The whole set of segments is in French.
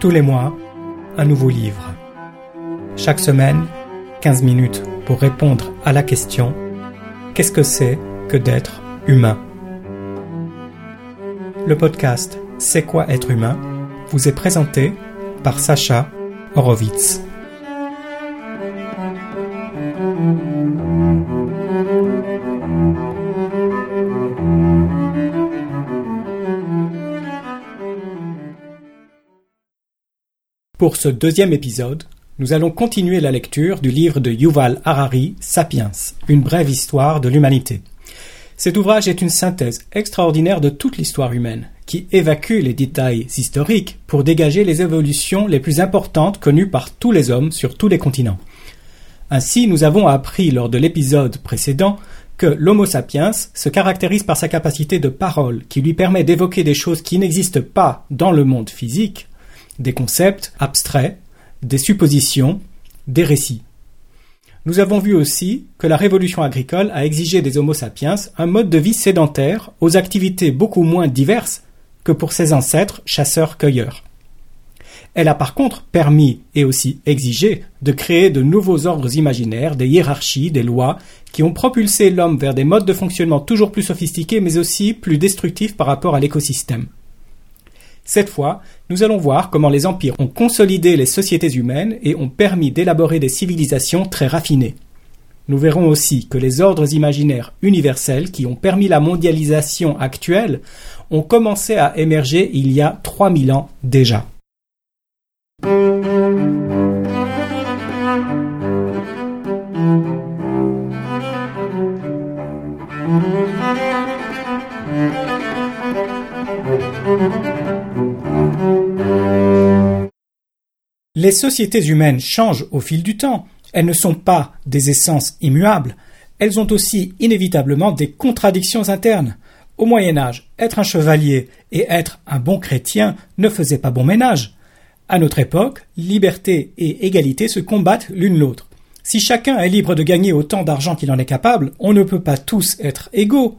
Tous les mois, un nouveau livre. Chaque semaine, 15 minutes pour répondre à la question Qu'est-ce que c'est que d'être humain? Le podcast C'est quoi être humain? vous est présenté par Sacha Horowitz. Pour ce deuxième épisode, nous allons continuer la lecture du livre de Yuval Harari, Sapiens, une brève histoire de l'humanité. Cet ouvrage est une synthèse extraordinaire de toute l'histoire humaine, qui évacue les détails historiques pour dégager les évolutions les plus importantes connues par tous les hommes sur tous les continents. Ainsi, nous avons appris lors de l'épisode précédent que l'Homo sapiens se caractérise par sa capacité de parole qui lui permet d'évoquer des choses qui n'existent pas dans le monde physique, des concepts abstraits, des suppositions, des récits. Nous avons vu aussi que la révolution agricole a exigé des Homo sapiens un mode de vie sédentaire aux activités beaucoup moins diverses que pour ses ancêtres chasseurs-cueilleurs. Elle a par contre permis et aussi exigé de créer de nouveaux ordres imaginaires, des hiérarchies, des lois, qui ont propulsé l'homme vers des modes de fonctionnement toujours plus sophistiqués mais aussi plus destructifs par rapport à l'écosystème. Cette fois, nous allons voir comment les empires ont consolidé les sociétés humaines et ont permis d'élaborer des civilisations très raffinées. Nous verrons aussi que les ordres imaginaires universels qui ont permis la mondialisation actuelle ont commencé à émerger il y a 3000 ans déjà. Les sociétés humaines changent au fil du temps. Elles ne sont pas des essences immuables. Elles ont aussi inévitablement des contradictions internes. Au Moyen Âge, être un chevalier et être un bon chrétien ne faisait pas bon ménage. À notre époque, liberté et égalité se combattent l'une l'autre. Si chacun est libre de gagner autant d'argent qu'il en est capable, on ne peut pas tous être égaux.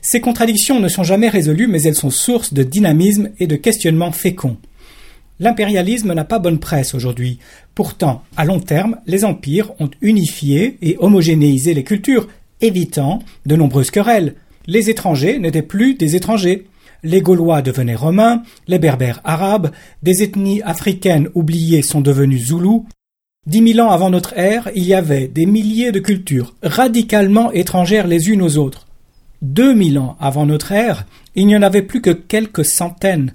Ces contradictions ne sont jamais résolues, mais elles sont source de dynamisme et de questionnements féconds. L'impérialisme n'a pas bonne presse aujourd'hui. Pourtant, à long terme, les empires ont unifié et homogénéisé les cultures, évitant de nombreuses querelles. Les étrangers n'étaient plus des étrangers. Les Gaulois devenaient romains, les Berbères arabes, des ethnies africaines oubliées sont devenues zoulous. Dix mille ans avant notre ère, il y avait des milliers de cultures radicalement étrangères les unes aux autres. Deux mille ans avant notre ère, il n'y en avait plus que quelques centaines.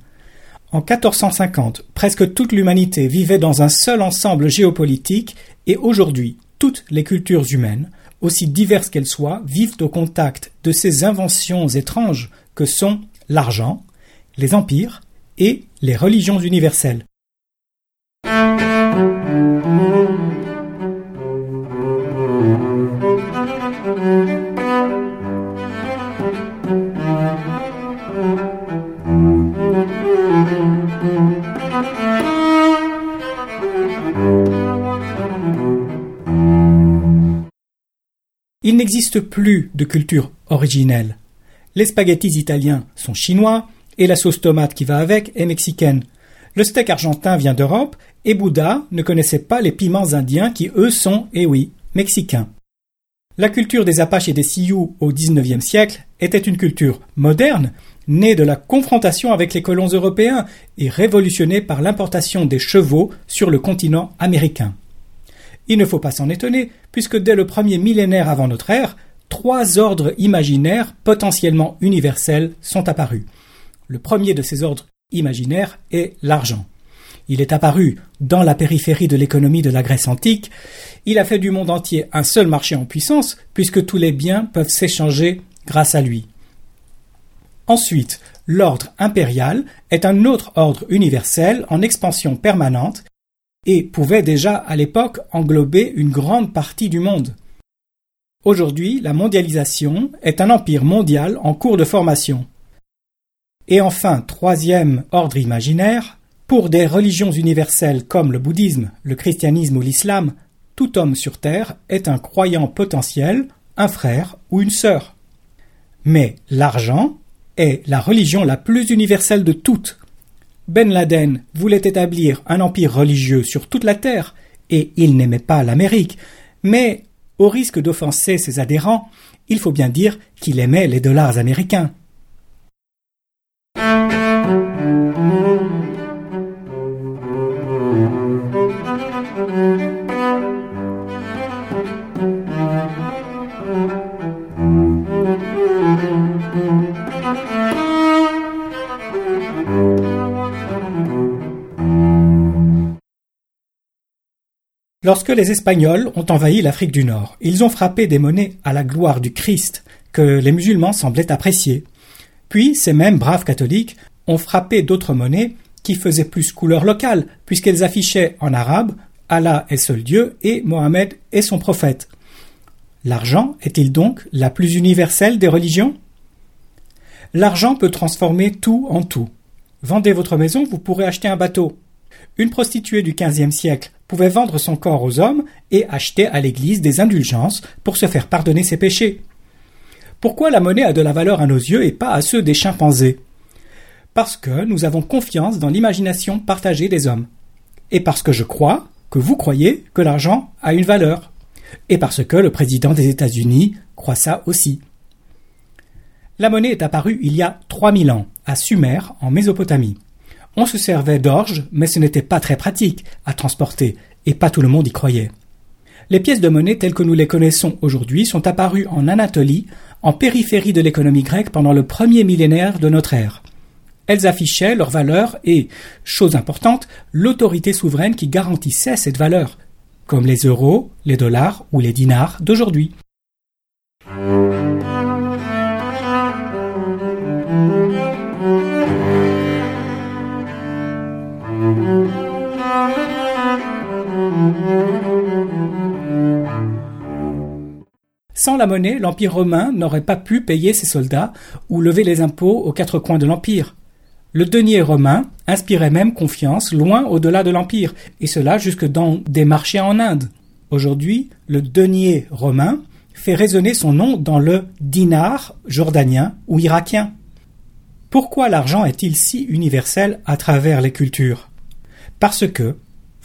En 1450, presque toute l'humanité vivait dans un seul ensemble géopolitique et aujourd'hui, toutes les cultures humaines, aussi diverses qu'elles soient, vivent au contact de ces inventions étranges que sont l'argent, les empires et les religions universelles. Il n'existe plus de culture originelle. Les spaghettis italiens sont chinois et la sauce tomate qui va avec est mexicaine. Le steak argentin vient d'Europe et Bouddha ne connaissait pas les piments indiens qui eux sont, eh oui, mexicains. La culture des Apaches et des Sioux au XIXe siècle était une culture moderne, née de la confrontation avec les colons européens et révolutionnée par l'importation des chevaux sur le continent américain. Il ne faut pas s'en étonner, puisque dès le premier millénaire avant notre ère, trois ordres imaginaires potentiellement universels sont apparus. Le premier de ces ordres imaginaires est l'argent. Il est apparu dans la périphérie de l'économie de la Grèce antique. Il a fait du monde entier un seul marché en puissance, puisque tous les biens peuvent s'échanger grâce à lui. Ensuite, l'ordre impérial est un autre ordre universel en expansion permanente et pouvait déjà à l'époque englober une grande partie du monde. Aujourd'hui, la mondialisation est un empire mondial en cours de formation. Et enfin, troisième ordre imaginaire, pour des religions universelles comme le bouddhisme, le christianisme ou l'islam, tout homme sur Terre est un croyant potentiel, un frère ou une sœur. Mais l'argent est la religion la plus universelle de toutes. Ben Laden voulait établir un empire religieux sur toute la terre, et il n'aimait pas l'Amérique, mais au risque d'offenser ses adhérents, il faut bien dire qu'il aimait les dollars américains. Lorsque les Espagnols ont envahi l'Afrique du Nord, ils ont frappé des monnaies à la gloire du Christ que les musulmans semblaient apprécier. Puis ces mêmes braves catholiques ont frappé d'autres monnaies qui faisaient plus couleur locale, puisqu'elles affichaient en arabe Allah est seul Dieu et Mohammed est son prophète. L'argent est-il donc la plus universelle des religions? L'argent peut transformer tout en tout. Vendez votre maison, vous pourrez acheter un bateau. Une prostituée du XVe siècle pouvait vendre son corps aux hommes et acheter à l'Église des indulgences pour se faire pardonner ses péchés. Pourquoi la monnaie a de la valeur à nos yeux et pas à ceux des chimpanzés? Parce que nous avons confiance dans l'imagination partagée des hommes. Et parce que je crois que vous croyez que l'argent a une valeur. Et parce que le président des États-Unis croit ça aussi. La monnaie est apparue il y a 3000 ans, à Sumer, en Mésopotamie. On se servait d'orge, mais ce n'était pas très pratique à transporter, et pas tout le monde y croyait. Les pièces de monnaie telles que nous les connaissons aujourd'hui sont apparues en Anatolie, en périphérie de l'économie grecque pendant le premier millénaire de notre ère. Elles affichaient leur valeur et, chose importante, l'autorité souveraine qui garantissait cette valeur, comme les euros, les dollars ou les dinars d'aujourd'hui. Sans la monnaie, l'Empire romain n'aurait pas pu payer ses soldats ou lever les impôts aux quatre coins de l'Empire. Le denier romain inspirait même confiance loin au-delà de l'Empire, et cela jusque dans des marchés en Inde. Aujourd'hui, le denier romain fait résonner son nom dans le dinar jordanien ou irakien. Pourquoi l'argent est-il si universel à travers les cultures? Parce que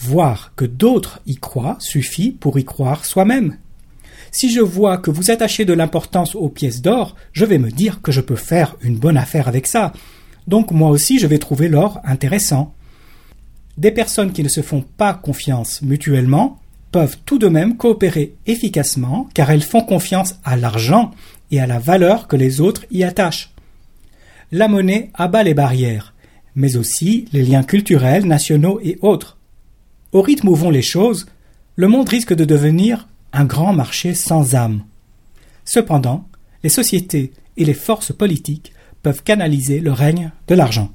voir que d'autres y croient suffit pour y croire soi-même. Si je vois que vous attachez de l'importance aux pièces d'or, je vais me dire que je peux faire une bonne affaire avec ça. Donc moi aussi je vais trouver l'or intéressant. Des personnes qui ne se font pas confiance mutuellement peuvent tout de même coopérer efficacement car elles font confiance à l'argent et à la valeur que les autres y attachent. La monnaie abat les barrières, mais aussi les liens culturels, nationaux et autres. Au rythme où vont les choses, le monde risque de devenir un grand marché sans âme. Cependant, les sociétés et les forces politiques peuvent canaliser le règne de l'argent.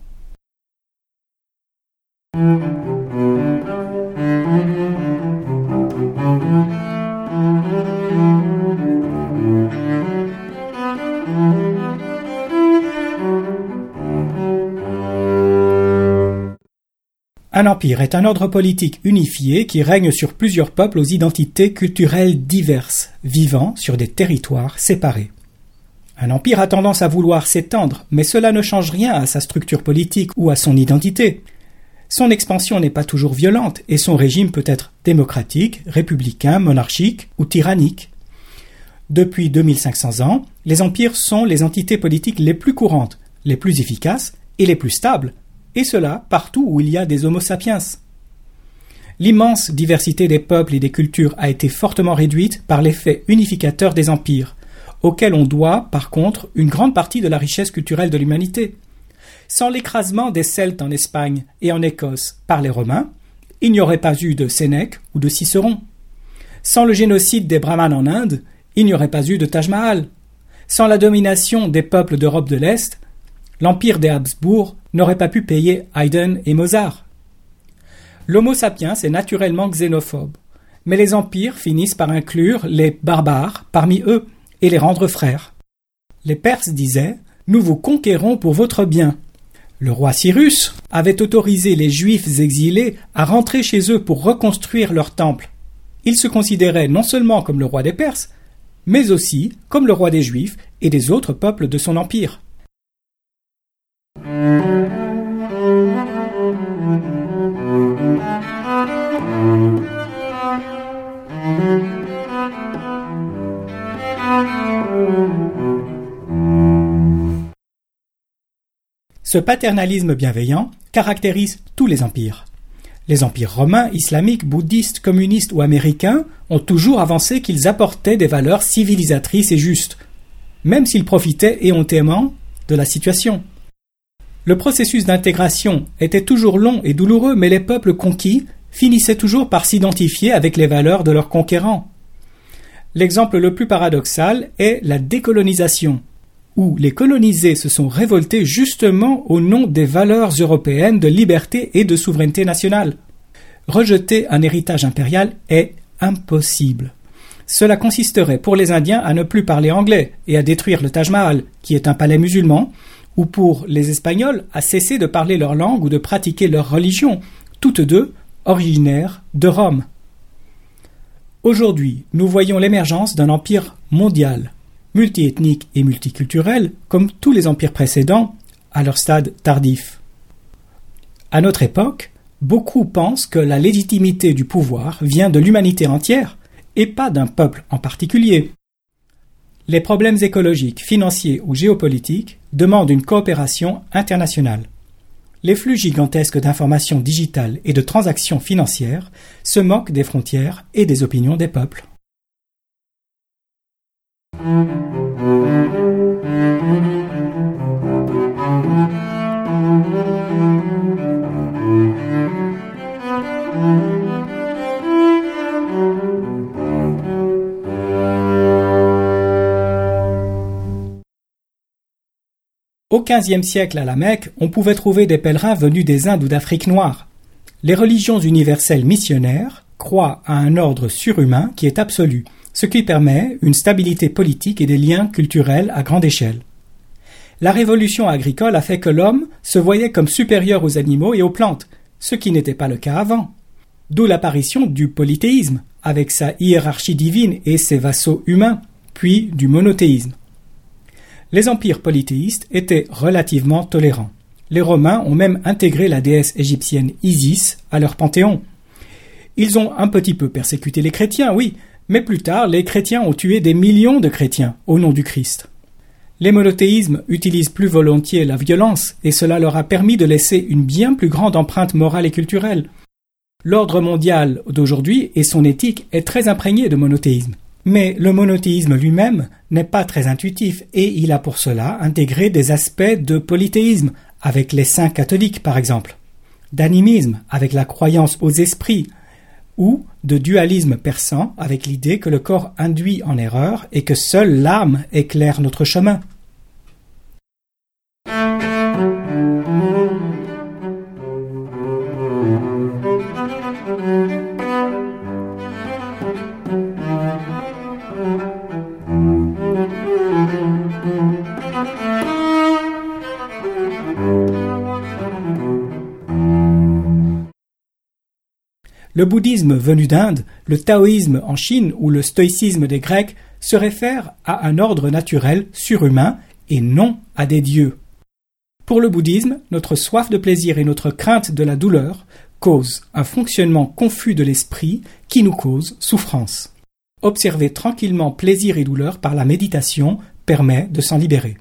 Un empire est un ordre politique unifié qui règne sur plusieurs peuples aux identités culturelles diverses, vivant sur des territoires séparés. Un empire a tendance à vouloir s'étendre, mais cela ne change rien à sa structure politique ou à son identité. Son expansion n'est pas toujours violente et son régime peut être démocratique, républicain, monarchique ou tyrannique. Depuis 2500 ans, les empires sont les entités politiques les plus courantes, les plus efficaces et les plus stables, et cela partout où il y a des Homo sapiens. L'immense diversité des peuples et des cultures a été fortement réduite par l'effet unificateur des empires, auxquels on doit, par contre, une grande partie de la richesse culturelle de l'humanité. Sans l'écrasement des Celtes en Espagne et en Écosse par les Romains, il n'y aurait pas eu de Sénèque ou de Cicéron. Sans le génocide des Brahmanes en Inde, il n'y aurait pas eu de Taj Mahal. Sans la domination des peuples d'Europe de l'Est, l'empire des Habsbourg n'aurait pas pu payer Haydn et Mozart. L'Homo sapiens est naturellement xénophobe, mais les empires finissent par inclure les barbares parmi eux et les rendre frères. Les Perses disaient Nous vous conquérons pour votre bien. Le roi Cyrus avait autorisé les Juifs exilés à rentrer chez eux pour reconstruire leur temple. Il se considérait non seulement comme le roi des Perses, mais aussi comme le roi des Juifs et des autres peuples de son empire. Ce paternalisme bienveillant caractérise tous les empires. Les empires romains, islamiques, bouddhistes, communistes ou américains ont toujours avancé qu'ils apportaient des valeurs civilisatrices et justes, même s'ils profitaient éhontément de la situation. Le processus d'intégration était toujours long et douloureux, mais les peuples conquis finissaient toujours par s'identifier avec les valeurs de leurs conquérants. L'exemple le plus paradoxal est la décolonisation, où les colonisés se sont révoltés justement au nom des valeurs européennes de liberté et de souveraineté nationale. Rejeter un héritage impérial est impossible. Cela consisterait pour les Indiens à ne plus parler anglais et à détruire le Taj Mahal, qui est un palais musulman, ou pour les Espagnols à cesser de parler leur langue ou de pratiquer leur religion, toutes deux originaires de Rome. Aujourd'hui, nous voyons l'émergence d'un empire mondial, multiethnique et multiculturel, comme tous les empires précédents, à leur stade tardif. À notre époque, beaucoup pensent que la légitimité du pouvoir vient de l'humanité entière et pas d'un peuple en particulier. Les problèmes écologiques, financiers ou géopolitiques demandent une coopération internationale. Les flux gigantesques d'informations digitales et de transactions financières se moquent des frontières et des opinions des peuples. Au XVe siècle à la Mecque, on pouvait trouver des pèlerins venus des Indes ou d'Afrique noire. Les religions universelles missionnaires croient à un ordre surhumain qui est absolu, ce qui permet une stabilité politique et des liens culturels à grande échelle. La révolution agricole a fait que l'homme se voyait comme supérieur aux animaux et aux plantes, ce qui n'était pas le cas avant. D'où l'apparition du polythéisme, avec sa hiérarchie divine et ses vassaux humains, puis du monothéisme les empires polythéistes étaient relativement tolérants. Les Romains ont même intégré la déesse égyptienne Isis à leur panthéon. Ils ont un petit peu persécuté les chrétiens, oui, mais plus tard les chrétiens ont tué des millions de chrétiens au nom du Christ. Les monothéismes utilisent plus volontiers la violence, et cela leur a permis de laisser une bien plus grande empreinte morale et culturelle. L'ordre mondial d'aujourd'hui et son éthique est très imprégné de monothéisme. Mais le monothéisme lui-même n'est pas très intuitif et il a pour cela intégré des aspects de polythéisme avec les saints catholiques par exemple, d'animisme avec la croyance aux esprits ou de dualisme persan avec l'idée que le corps induit en erreur et que seule l'âme éclaire notre chemin. Le bouddhisme venu d'Inde, le taoïsme en Chine ou le stoïcisme des Grecs se réfèrent à un ordre naturel surhumain et non à des dieux. Pour le bouddhisme, notre soif de plaisir et notre crainte de la douleur causent un fonctionnement confus de l'esprit qui nous cause souffrance. Observer tranquillement plaisir et douleur par la méditation permet de s'en libérer.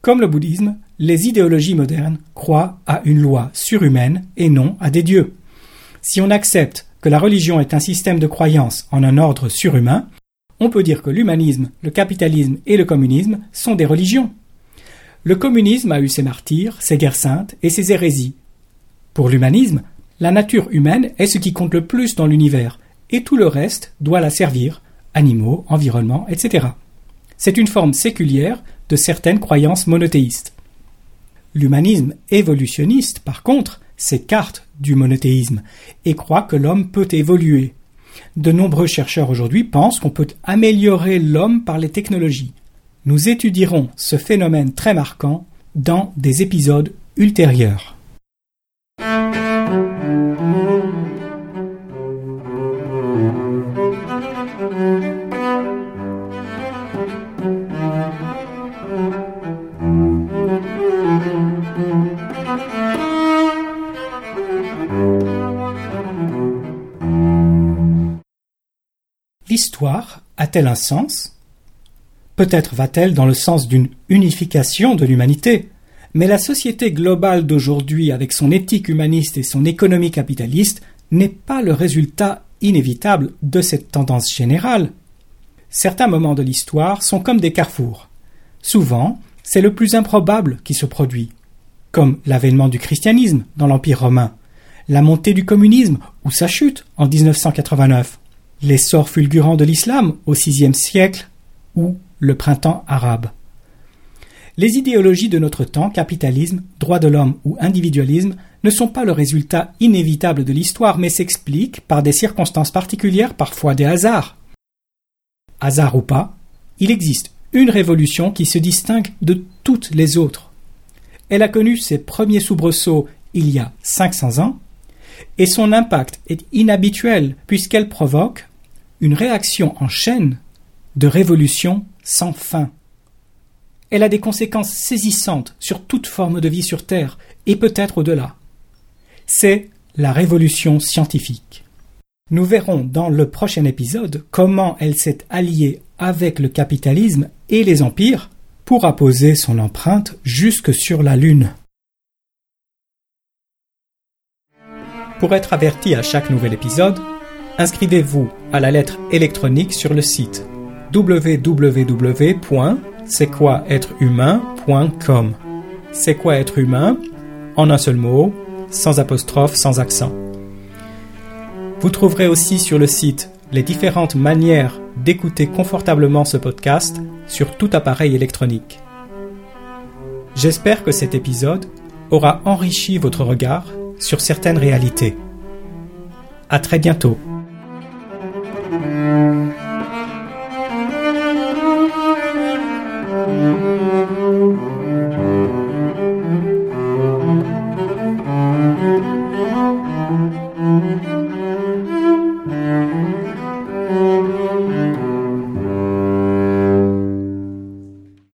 Comme le bouddhisme, les idéologies modernes croient à une loi surhumaine et non à des dieux. Si on accepte que la religion est un système de croyance en un ordre surhumain, on peut dire que l'humanisme, le capitalisme et le communisme sont des religions. Le communisme a eu ses martyrs, ses guerres saintes et ses hérésies. Pour l'humanisme, la nature humaine est ce qui compte le plus dans l'univers, et tout le reste doit la servir, animaux, environnement, etc. C'est une forme séculière de certaines croyances monothéistes. L'humanisme évolutionniste, par contre, s'écarte du monothéisme et croit que l'homme peut évoluer. De nombreux chercheurs aujourd'hui pensent qu'on peut améliorer l'homme par les technologies. Nous étudierons ce phénomène très marquant dans des épisodes ultérieurs. A-t-elle un sens? Peut-être va-t-elle dans le sens d'une unification de l'humanité, Mais la société globale d'aujourd'hui, avec son éthique humaniste et son économie capitaliste, n'est pas le résultat inévitable de cette tendance générale. Certains moments de l'histoire sont comme des carrefours. Souvent, c'est le plus improbable qui se produit, comme l'avènement du christianisme dans l'Empire romain, la montée du communisme ou sa chute en 1989, l'essor fulgurant de l'islam au VIe siècle ou le printemps arabe. Les idéologies de notre temps, capitalisme, droit de l'homme ou individualisme, ne sont pas le résultat inévitable de l'histoire, mais s'expliquent par des circonstances particulières, parfois des hasards. Hasard ou pas, il existe une révolution qui se distingue de toutes les autres. Elle a connu ses premiers soubresauts il y a 500 ans, et son impact est inhabituel puisqu'elle provoque une réaction en chaîne de révolutions sans fin. Elle a des conséquences saisissantes sur toute forme de vie sur Terre et peut-être au-delà. C'est la révolution scientifique. Nous verrons dans le prochain épisode comment elle s'est alliée avec le capitalisme et les empires pour apposer son empreinte jusque sur la Lune. Pour être averti à chaque nouvel épisode, inscrivez-vous à la lettre électronique sur le site www.c'est-quoi-être-humain.com. C'est quoi être humain? En un seul mot, sans apostrophe, sans accent. Vous trouverez aussi sur le site les différentes manières d'écouter confortablement ce podcast sur tout appareil électronique. J'espère que cet épisode aura enrichi votre regard sur certaines réalités. À très bientôt.